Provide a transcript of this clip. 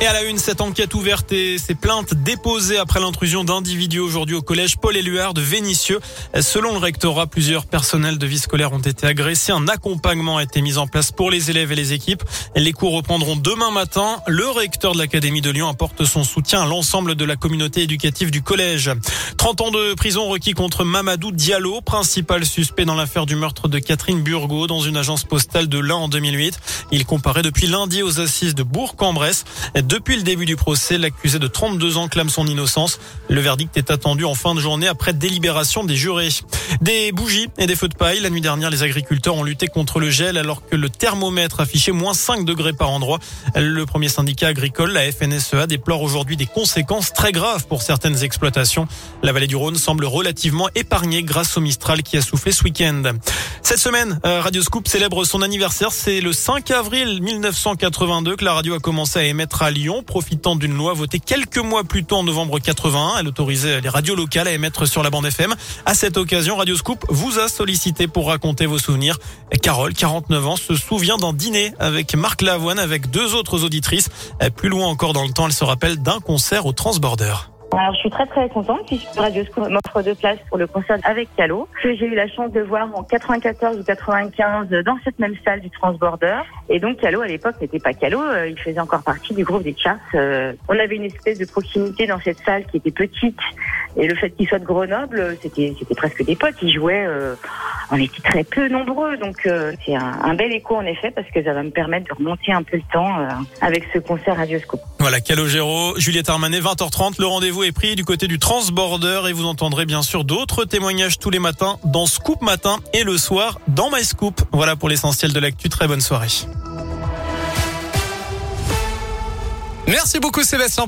Et à la une, cette enquête ouverte et ces plaintes déposées après l'intrusion d'individus aujourd'hui au collège Paul Éluard de Vénissieux. Selon le rectorat, plusieurs personnels de vie scolaire ont été agressés. Un accompagnement a été mis en place pour les élèves et les équipes. Les cours reprendront demain matin. Le recteur de l'Académie de Lyon apporte son soutien à l'ensemble de la communauté éducative du collège. 30 ans de prison requis contre Mamadou Diallo, principal suspect dans l'affaire du meurtre de Catherine Burgot dans une agence postale de l'Ain en 2008. Il comparait depuis lundi aux assises de Bourg-en-Bresse. Depuis le début du procès, l'accusé de 32 ans clame son innocence. Le verdict est attendu en fin de journée après délibération des jurés. Des bougies et des feux de paille. La nuit dernière, les agriculteurs ont lutté contre le gel alors que le thermomètre affichait moins 5 degrés par endroit. Le premier syndicat agricole, la FNSEA, déplore aujourd'hui des conséquences très graves pour certaines exploitations. La vallée du Rhône semble relativement épargnée grâce au Mistral qui a soufflé ce week-end. Cette semaine, euh, Radio Scoop célèbre son anniversaire. C'est le 5 avril 1982 que la radio a commencé à émettre à Lyon, profitant d'une loi votée quelques mois plus tôt en novembre 81. Elle autorisait les radios locales à émettre sur la bande FM. À cette occasion, Radio Scoop vous a sollicité pour raconter vos souvenirs. Carole, 49 ans, se souvient d'un dîner avec Marc Lavoine avec deux autres auditrices. Plus loin encore dans le temps, elle se rappelle d'un concert au Transborder. Alors, je suis très très contente puisque Radio Scoop m'offre deux places pour le concert avec Calo, que j'ai eu la chance de voir en 94 ou 95 dans cette même salle du Transborder. Et donc Calo à l'époque n'était pas Calo, euh, il faisait encore partie du groupe des Charts. Euh, on avait une espèce de proximité dans cette salle qui était petite et le fait qu'il soit de Grenoble, c'était c'était presque des potes. Ils jouaient, euh, on était très peu nombreux, donc c'est un, bel écho en effet parce que ça va me permettre de remonter un peu le temps avec ce concert Radio Scoop. Voilà, Calogero, Juliette Armanet, 20h30, le rendez-vous est pris du côté du Transborder et vous entendrez bien sûr d'autres témoignages tous les matins dans Scoop Matin et le soir dans My Scoop. Voilà pour l'essentiel de l'actu. Très bonne soirée. Merci beaucoup Sébastien.